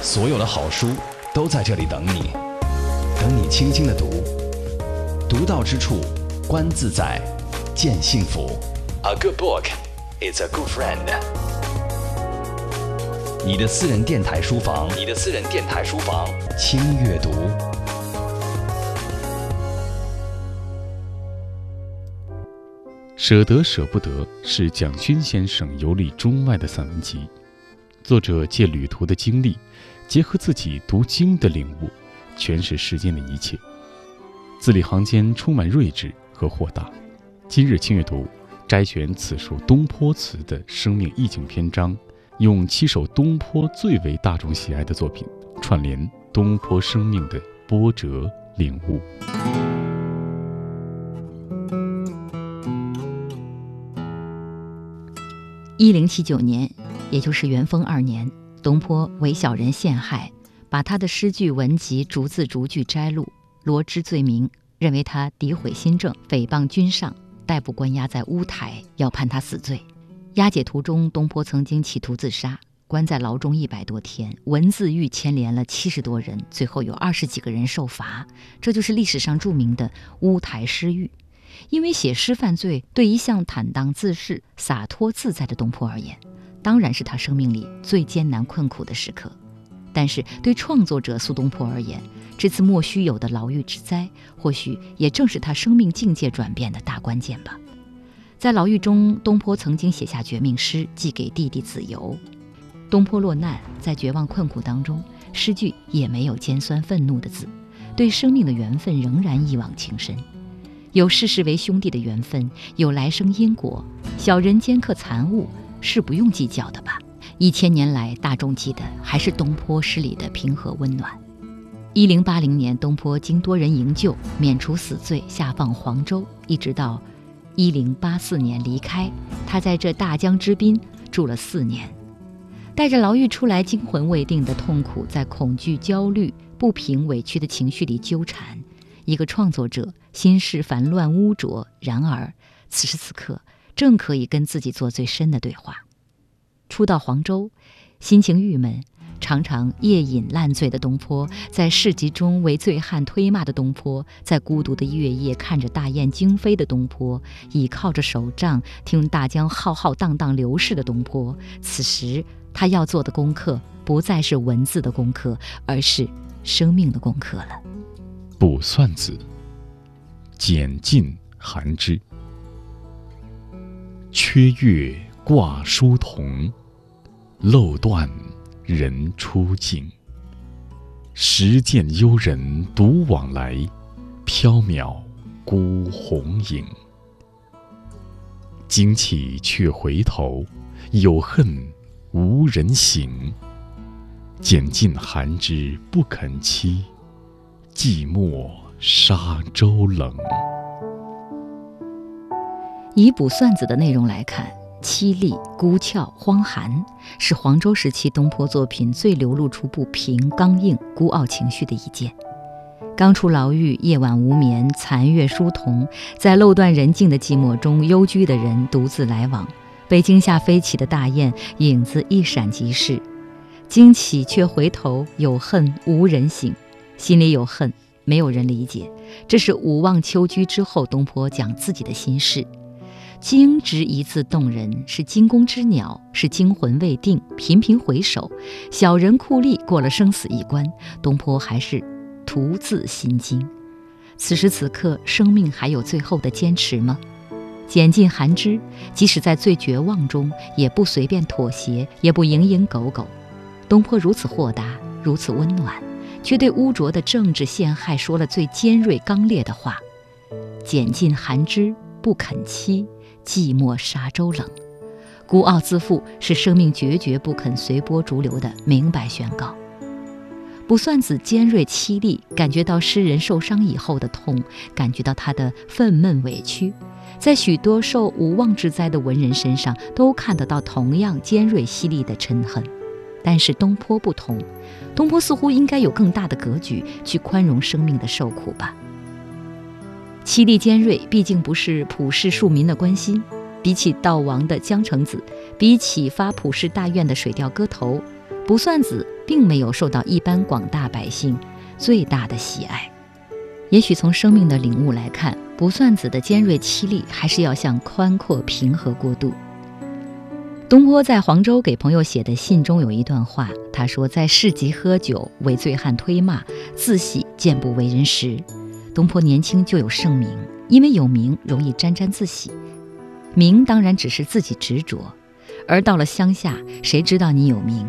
所有的好书都在这里等你，等你轻轻的读，读到之处，观自在，见幸福。A good book is a good friend。你的私人电台书房，你的私人电台书房，轻阅读。舍得舍不得是蒋勋先生游历中外的散文集，作者借旅途的经历，结合自己读经的领悟，诠释世间的一切，字里行间充满睿智和豁达。今日轻阅读摘选此书东坡词的生命意境篇章，用七首东坡最为大众喜爱的作品，串联东坡生命的波折领悟。一零七九年，也就是元丰二年，东坡为小人陷害，把他的诗句文集逐字逐句摘录，罗织罪名，认为他诋毁新政、诽谤君上，逮捕关押在乌台，要判他死罪。押解途中，东坡曾经企图自杀，关在牢中一百多天，文字狱牵连了七十多人，最后有二十几个人受罚，这就是历史上著名的乌台诗狱。因为写诗犯罪，对一向坦荡自适、洒脱自在的东坡而言，当然是他生命里最艰难困苦的时刻。但是对创作者苏东坡而言，这次莫须有的牢狱之灾，或许也正是他生命境界转变的大关键吧。在牢狱中，东坡曾经写下绝命诗，寄给弟弟子由。东坡落难，在绝望困苦当中，诗句也没有尖酸愤怒的字，对生命的缘分仍然一往情深。有世世为兄弟的缘分，有来生因果，小人尖刻残物是不用计较的吧？一千年来，大众记得还是东坡诗里的平和温暖。一零八零年，东坡经多人营救，免除死罪，下放黄州，一直到一零八四年离开。他在这大江之滨住了四年，带着牢狱出来惊魂未定的痛苦，在恐惧、焦虑、不平、委屈的情绪里纠缠。一个创作者心事烦乱污浊，然而此时此刻正可以跟自己做最深的对话。初到黄州，心情郁闷，常常夜饮烂醉的东坡，在市集中为醉汉推骂的东坡，在孤独的月夜看着大雁惊飞的东坡，倚靠着手杖听大江浩浩荡荡流逝的东坡，此时他要做的功课不再是文字的功课，而是生命的功课了。《卜算子》简尽寒枝，缺月挂疏桐，漏断人初静。时见幽人独往来，缥缈孤鸿影。惊起却回头，有恨无人省。拣尽寒枝不肯栖。寂寞沙洲冷。以《卜算子》的内容来看，凄厉、孤峭、荒寒，是黄州时期东坡作品最流露出不平、刚硬、孤傲情绪的一件。刚出牢狱，夜晚无眠，残月疏桐，在漏断人静的寂寞中，幽居的人独自来往，被惊吓飞起的大雁影子一闪即逝，惊起却回头，有恨无人省。心里有恨，没有人理解。这是五望秋居之后，东坡讲自己的心事。惊之一字动人，是惊弓之鸟，是惊魂未定，频频回首。小人酷吏过了生死一关，东坡还是徒自心惊。此时此刻，生命还有最后的坚持吗？拣尽寒枝，即使在最绝望中，也不随便妥协，也不蝇营狗苟。东坡如此豁达，如此温暖。却对污浊的政治陷害说了最尖锐刚烈的话：“拣尽寒枝不肯栖，寂寞沙洲冷。”孤傲自负是生命决绝不肯随波逐流的明白宣告。卜算子尖锐凄厉，感觉到诗人受伤以后的痛，感觉到他的愤懑委屈，在许多受无妄之灾的文人身上都看得到同样尖锐犀利的嗔恨。但是东坡不同，东坡似乎应该有更大的格局去宽容生命的受苦吧。凄厉尖锐，毕竟不是普世庶民的关心。比起悼亡的江城子，比起发普世大愿的水调歌头，卜算子并没有受到一般广大百姓最大的喜爱。也许从生命的领悟来看，卜算子的尖锐凄厉，还是要向宽阔平和过渡。东坡在黄州给朋友写的信中有一段话，他说：“在市集喝酒，为醉汉推骂，自喜见不为人识。”东坡年轻就有盛名，因为有名容易沾沾自喜，名当然只是自己执着，而到了乡下，谁知道你有名？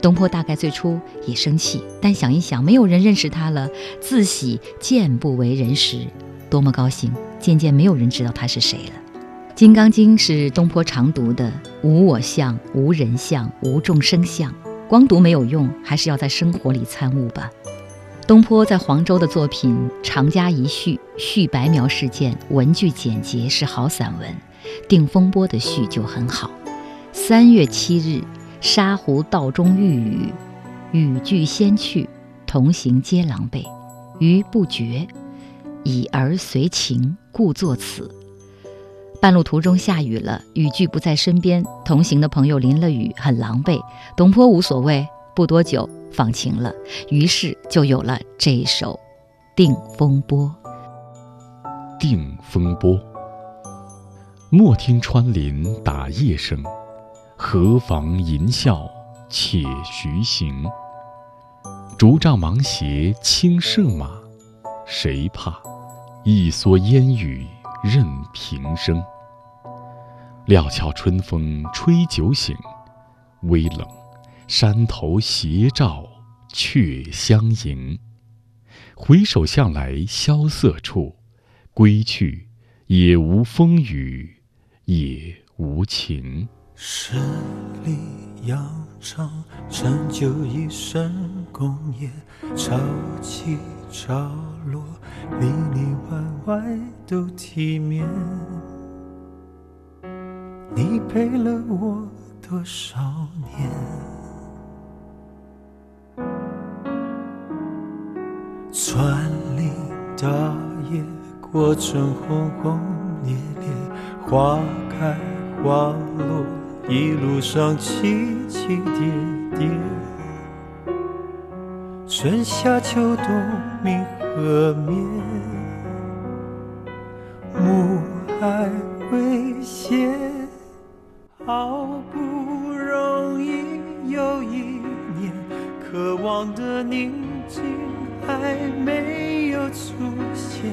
东坡大概最初也生气，但想一想，没有人认识他了，自喜见不为人识，多么高兴！渐渐没有人知道他是谁了。《金刚经》是东坡常读的，无我相，无人相，无众生相。光读没有用，还是要在生活里参悟吧。东坡在黄州的作品常加一序，序白描事件，文句简洁，是好散文。定风波的序就很好。三月七日，沙湖道中遇雨，雨具先去，同行皆狼狈，余不觉，已而随情，故作此。半路途中下雨了，雨具不在身边，同行的朋友淋了雨，很狼狈。东坡无所谓，不多久放晴了，于是就有了这一首《定风波》。定风波，莫听穿林打叶声，何妨吟啸且徐行。竹杖芒鞋轻胜马，谁怕？一蓑烟雨任平生。料峭春风吹酒醒，微冷，山头斜照却相迎。回首向来萧瑟处，归去，也无风雨也无晴。十里洋场，成就一身功业。潮起潮落，里里外外都体面。你陪了我多少年？穿林打叶过程轰轰烈烈，花开花落，一路上起起跌跌。春夏秋冬明和灭，暮霭未歇。好不容易有一年，渴望的宁静还没有出现。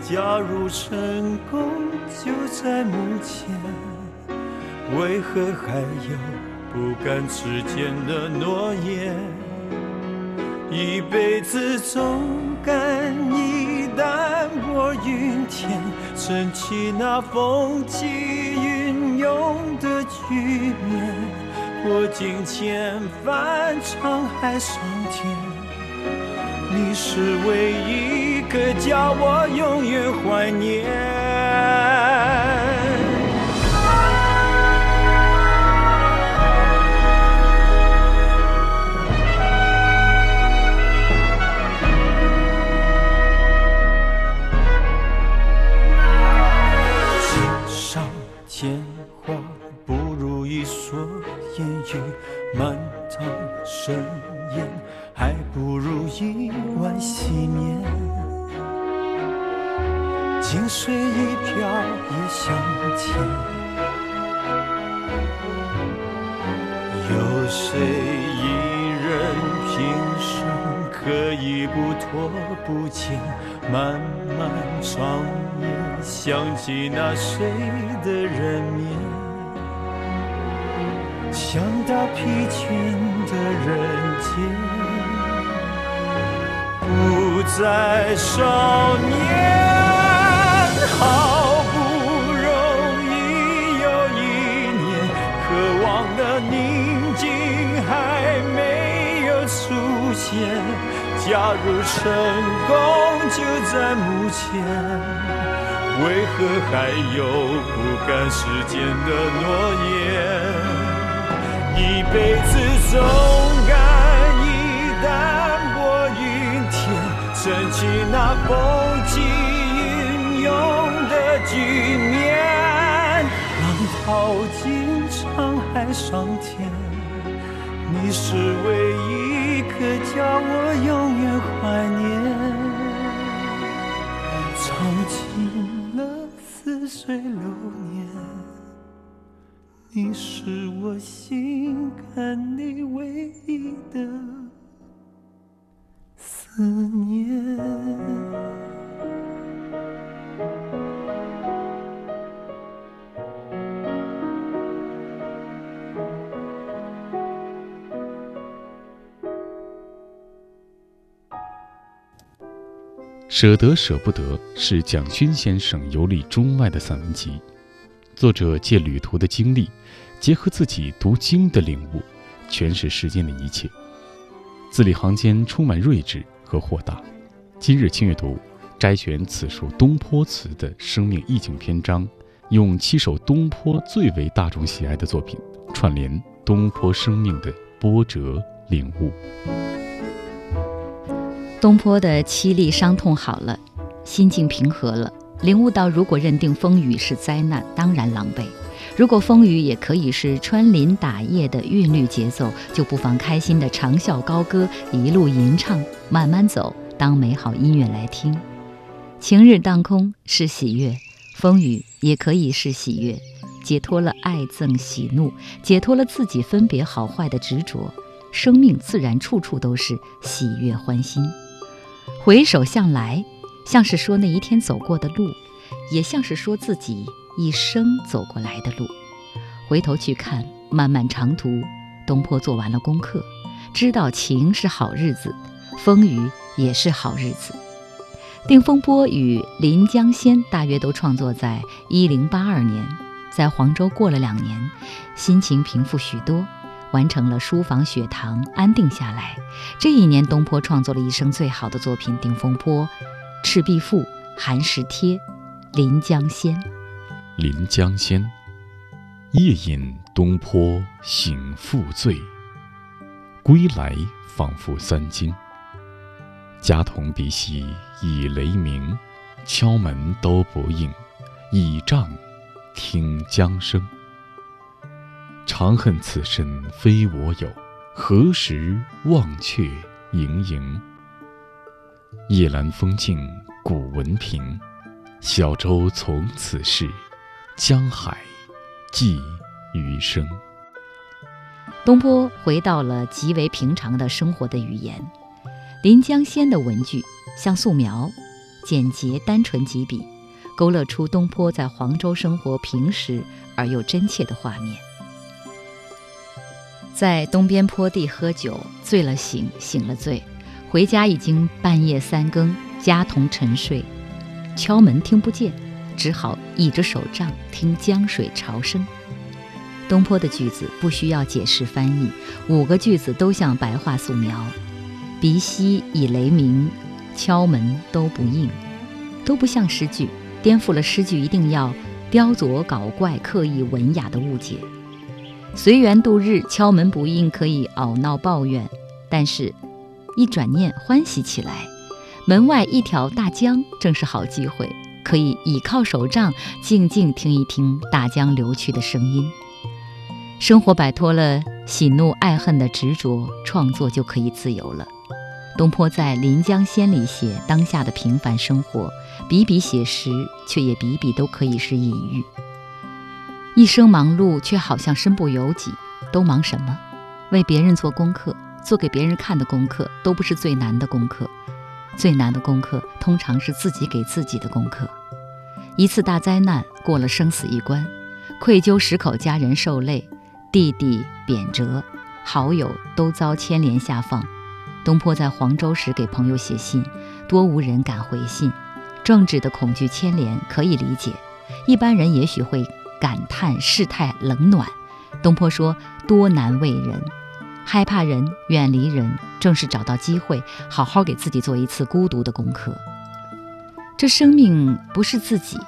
假如成功就在目前，为何还有不敢实践的诺言？一辈子总感以淡泊云天，撑起那风起云涌。的局面，过尽千帆，沧海桑田。你是唯一一个叫我永远怀念。起那谁的人面，想到疲倦的人间，不再少年。好不容易有一年，渴望的宁静还没有出现。假如成功就在目前，为何还有不敢实践的诺言？一辈子总敢以淡泊云天，撑起那风起云涌的局面。浪淘尽沧海桑田。你是唯一一颗叫我永远怀念，舍得舍不得是蒋勋先生游历中外的散文集，作者借旅途的经历，结合自己读经的领悟，诠释世间的一切，字里行间充满睿智和豁达。今日轻阅读，摘选此书东坡词的生命意境篇章，用七首东坡最为大众喜爱的作品，串联东坡生命的波折领悟。东坡的凄厉伤痛好了，心境平和了，领悟到如果认定风雨是灾难，当然狼狈；如果风雨也可以是穿林打叶的韵律节奏，就不妨开心的长啸高歌，一路吟唱，慢慢走，当美好音乐来听。晴日当空是喜悦，风雨也可以是喜悦，解脱了爱憎喜怒，解脱了自己分别好坏的执着，生命自然处处都是喜悦欢欣。回首向来，像是说那一天走过的路，也像是说自己一生走过来的路。回头去看漫漫长途，东坡做完了功课，知道晴是好日子，风雨也是好日子。《定风波》与《临江仙》大约都创作在一零八二年，在黄州过了两年，心情平复许多。完成了书房学堂，安定下来。这一年，东坡创作了一生最好的作品《定风波》《赤壁赋》《寒食帖》《临江仙》。《临江仙》夜饮东坡醒复醉，归来仿佛三更。家童鼻息已雷鸣，敲门都不应，倚杖听江声。长恨此身非我有，何时忘却营营？夜阑风静古文平，小舟从此逝，江海寄余生。东坡回到了极为平常的生活的语言，《临江仙》的文句像素描，简洁单纯几笔，勾勒出东坡在黄州生活平实而又真切的画面。在东边坡地喝酒，醉了醒，醒了醉，回家已经半夜三更，家童沉睡，敲门听不见，只好倚着手杖听江水潮声。东坡的句子不需要解释翻译，五个句子都像白话素描。鼻息已雷鸣，敲门都不应，都不像诗句，颠覆了诗句一定要雕琢搞怪、刻意文雅的误解。随缘度日，敲门不应，可以懊恼抱怨；但是，一转念欢喜起来，门外一条大江，正是好机会，可以倚靠手杖，静静听一听大江流去的声音。生活摆脱了喜怒爱恨的执着，创作就可以自由了。东坡在《临江仙》里写当下的平凡生活，笔笔写实，却也笔笔都可以是隐喻。一生忙碌，却好像身不由己。都忙什么？为别人做功课，做给别人看的功课，都不是最难的功课。最难的功课，通常是自己给自己的功课。一次大灾难，过了生死一关，愧疚十口家人受累，弟弟贬谪，好友都遭牵连下放。东坡在黄州时给朋友写信，多无人敢回信。政治的恐惧牵连可以理解，一般人也许会。感叹世态冷暖，东坡说：“多难为人，害怕人，远离人，正是找到机会，好好给自己做一次孤独的功课。这生命不是自己，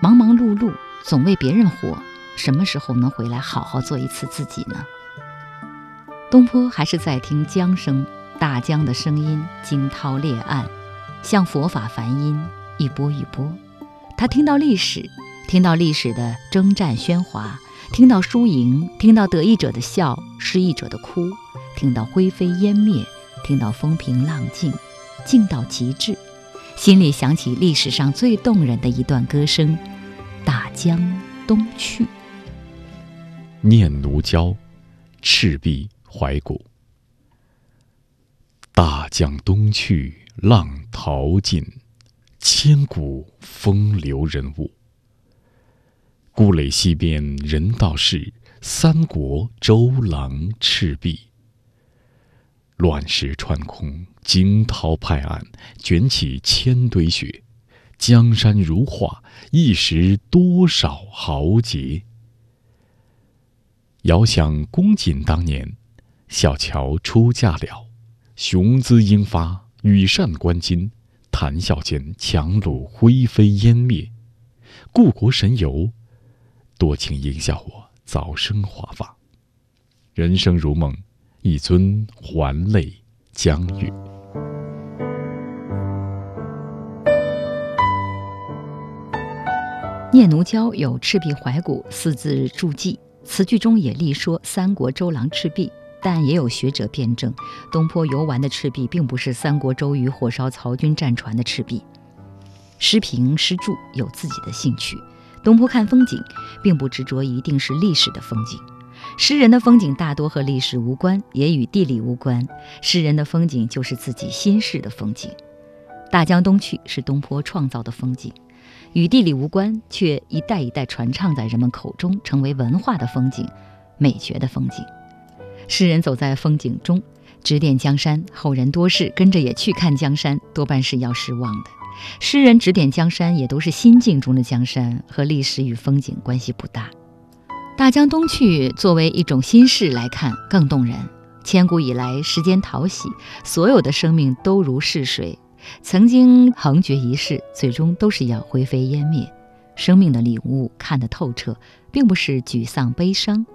忙忙碌碌，总为别人活，什么时候能回来好好做一次自己呢？”东坡还是在听江声，大江的声音惊涛裂岸，像佛法梵音，一波一波。他听到历史。听到历史的征战喧哗，听到输赢，听到得意者的笑，失意者的哭，听到灰飞烟灭，听到风平浪静，静到极致，心里想起历史上最动人的一段歌声：“大江东去。”念奴娇，赤壁怀古。大江东去，浪淘尽，千古风流人物。故垒西边人道是，三国周郎赤壁。乱石穿空，惊涛拍岸，卷起千堆雪。江山如画，一时多少豪杰。遥想公瑾当年，小乔出嫁了，雄姿英发，羽扇纶巾，谈笑间樯橹灰飞烟灭。故国神游。多情应笑我早生华发，人生如梦，一尊还酹江月。念奴娇有“赤壁怀古”四字注记，词句中也例说三国周郎赤壁，但也有学者辩证，东坡游玩的赤壁并不是三国周瑜火烧曹军战船的赤壁。诗评诗注有自己的兴趣。东坡看风景，并不执着一定是历史的风景。诗人的风景大多和历史无关，也与地理无关。诗人的风景就是自己心事的风景。大江东去是东坡创造的风景，与地理无关，却一代一代传唱在人们口中，成为文化的风景，美学的风景。诗人走在风景中，指点江山，后人多事跟着也去看江山，多半是要失望的。诗人指点江山，也都是心境中的江山，和历史与风景关系不大。大江东去作为一种心事来看，更动人。千古以来，时间淘洗，所有的生命都如逝水，曾经横绝一世，最终都是要灰飞烟灭。生命的领悟看得透彻，并不是沮丧悲伤。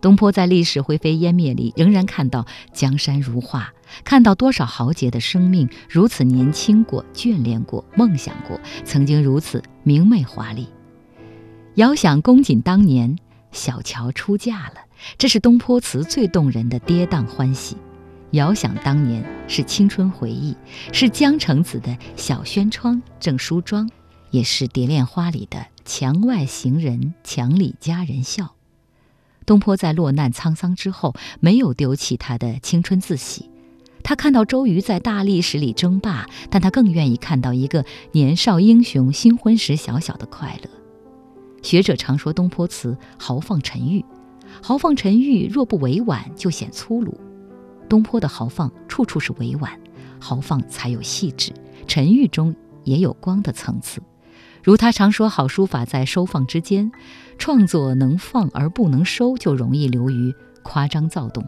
东坡在历史灰飞烟灭里，仍然看到江山如画，看到多少豪杰的生命如此年轻过、眷恋过、梦想过，曾经如此明媚华丽。遥想公瑾当年，小乔出嫁了，这是东坡词最动人的跌宕欢喜。遥想当年是青春回忆，是江城子的小轩窗正梳妆，也是蝶恋花里的墙外行人，墙里佳人笑。东坡在落难沧桑之后，没有丢弃他的青春自喜。他看到周瑜在大历史里争霸，但他更愿意看到一个年少英雄新婚时小小的快乐。学者常说东坡词豪放沉郁，豪放沉郁若不委婉，就显粗鲁。东坡的豪放处处是委婉，豪放才有细致，沉郁中也有光的层次。如他常说，好书法在收放之间，创作能放而不能收，就容易流于夸张躁动。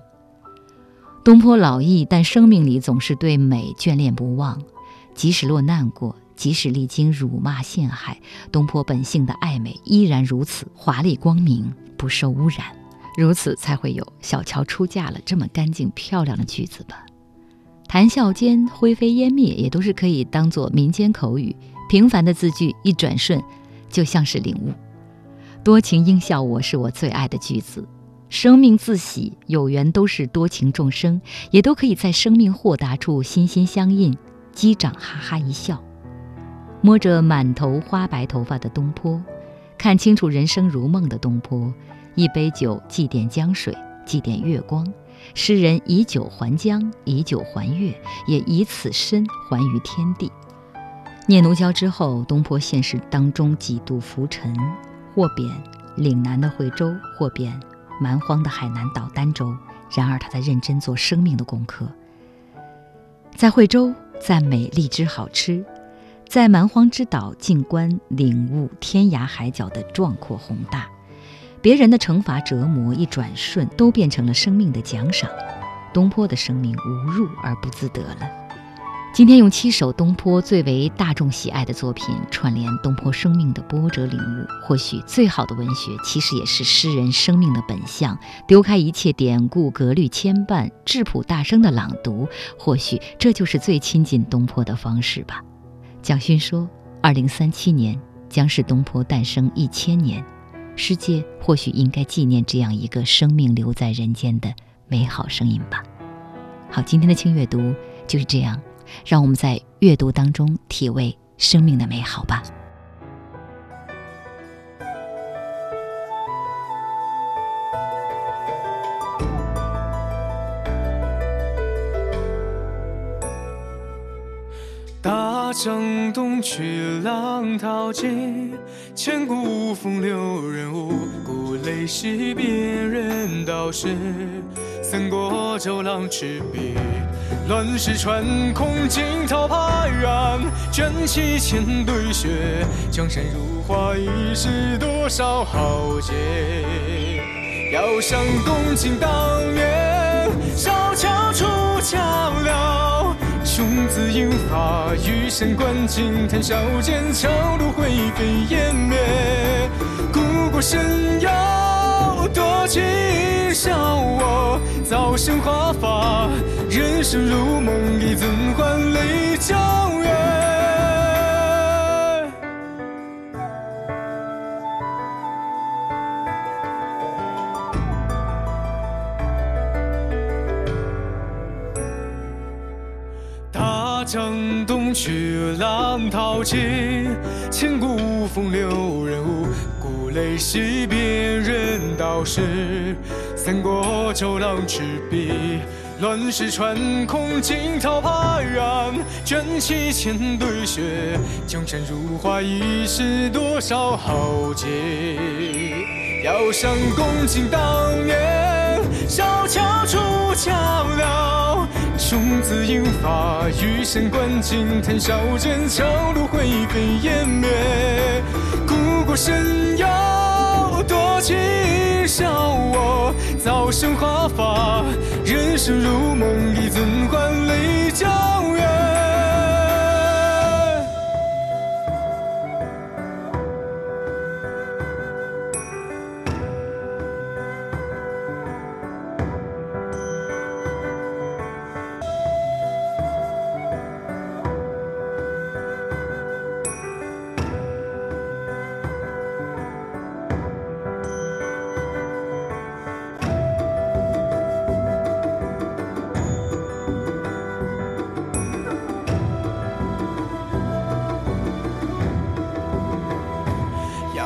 东坡老矣，但生命里总是对美眷恋不忘。即使落难过，即使历经辱骂陷害，东坡本性的爱美依然如此华丽光明，不受污染。如此才会有“小乔出嫁了”这么干净漂亮的句子吧。谈笑间，灰飞烟灭，也都是可以当做民间口语。平凡的字句一转瞬，就像是领悟。多情应笑我是我最爱的句子。生命自喜，有缘都是多情众生，也都可以在生命豁达处心心相印，击掌哈哈一笑。摸着满头花白头发的东坡，看清楚人生如梦的东坡，一杯酒祭奠江水，祭奠月光。诗人以酒还江，以酒还月，也以此身还于天地。念奴娇之后，东坡现实当中几度浮沉，或贬岭南的惠州，或贬蛮荒的海南岛儋州。然而他在认真做生命的功课。在惠州赞美荔枝好吃，在蛮荒之岛静观领悟天涯海角的壮阔宏大。别人的惩罚折磨，一转瞬都变成了生命的奖赏。东坡的生命无入而不自得了。今天用七首东坡最为大众喜爱的作品串联东坡生命的波折领悟。或许最好的文学，其实也是诗人生命的本相。丢开一切典故格律牵绊，质朴大声的朗读，或许这就是最亲近东坡的方式吧。蒋勋说：“二零三七年将是东坡诞生一千年，世界或许应该纪念这样一个生命留在人间的美好声音吧。”好，今天的轻阅读就是这样，让我们在阅读当中体味生命的美好吧。大江东去，浪淘尽，千古风流人物，故垒西边人道是。三国周郎赤壁，乱世穿空，惊涛拍岸，卷起千堆雪，江山如画，一时多少豪杰。遥想公瑾当年，小乔出嫁了，雄姿英发，羽扇纶巾，谈笑间，樯橹灰飞烟灭，故国神游，多情笑我。早生华发，人生如梦，亦怎还泪交月？大江东去，浪淘尽，千古风流人物，故垒西边人道是。三国周郎赤壁，乱世穿空，惊涛拍岸，卷起千堆雪，江山如画，一时多少豪杰。遥想公瑾当年，小乔出将了，雄姿英发，羽扇纶巾，谈笑间，樯橹灰飞烟灭，故国神游，多情。生华发，人生如梦，一怎还泪交月？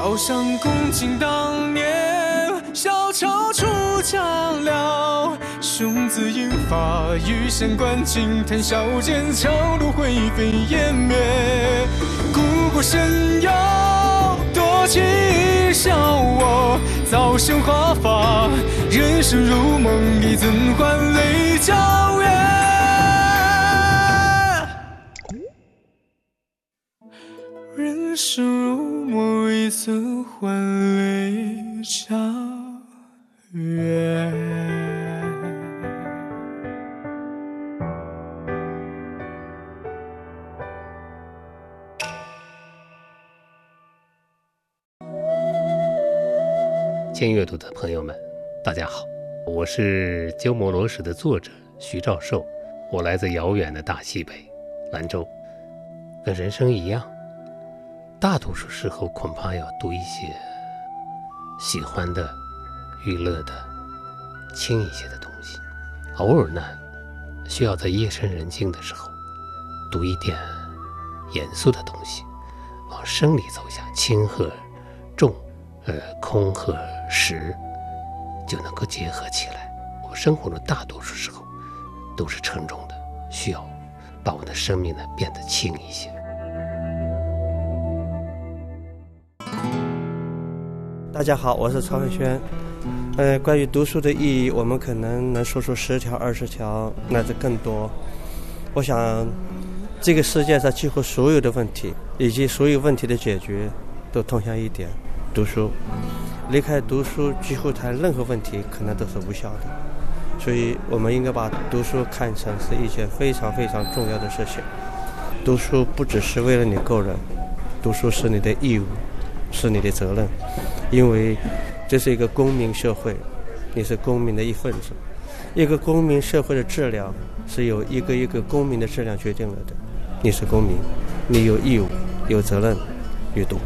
遥想公瑾当年，小乔出将了，雄姿英发，羽扇纶巾，谈笑间，桥路灰飞烟灭，故国神游，多情笑我，早生华发，人生如梦，一怎还泪交月？轻阅读的朋友们，大家好，我是《鸠摩罗什》的作者徐兆寿，我来自遥远的大西北兰州。跟人生一样，大多数时候恐怕要读一些喜欢的、娱乐的、轻一些的东西。偶尔呢，需要在夜深人静的时候读一点严肃的东西，往生里走下，轻和重，呃，空和。时就能够结合起来。我生活中大多数时候都是沉重的，需要把我的生命呢变得轻一些。大家好，我是曹文轩。呃，关于读书的意义，我们可能能说出十条、二十条，乃至更多。我想，这个世界上几乎所有的问题，以及所有问题的解决，都通向一点：读书。离开读书，几乎谈任何问题可能都是无效的，所以我们应该把读书看成是一件非常非常重要的事情。读书不只是为了你个人，读书是你的义务，是你的责任，因为这是一个公民社会，你是公民的一份子。一个公民社会的质量是由一个一个公民的质量决定了的。你是公民，你有义务、有责任阅读。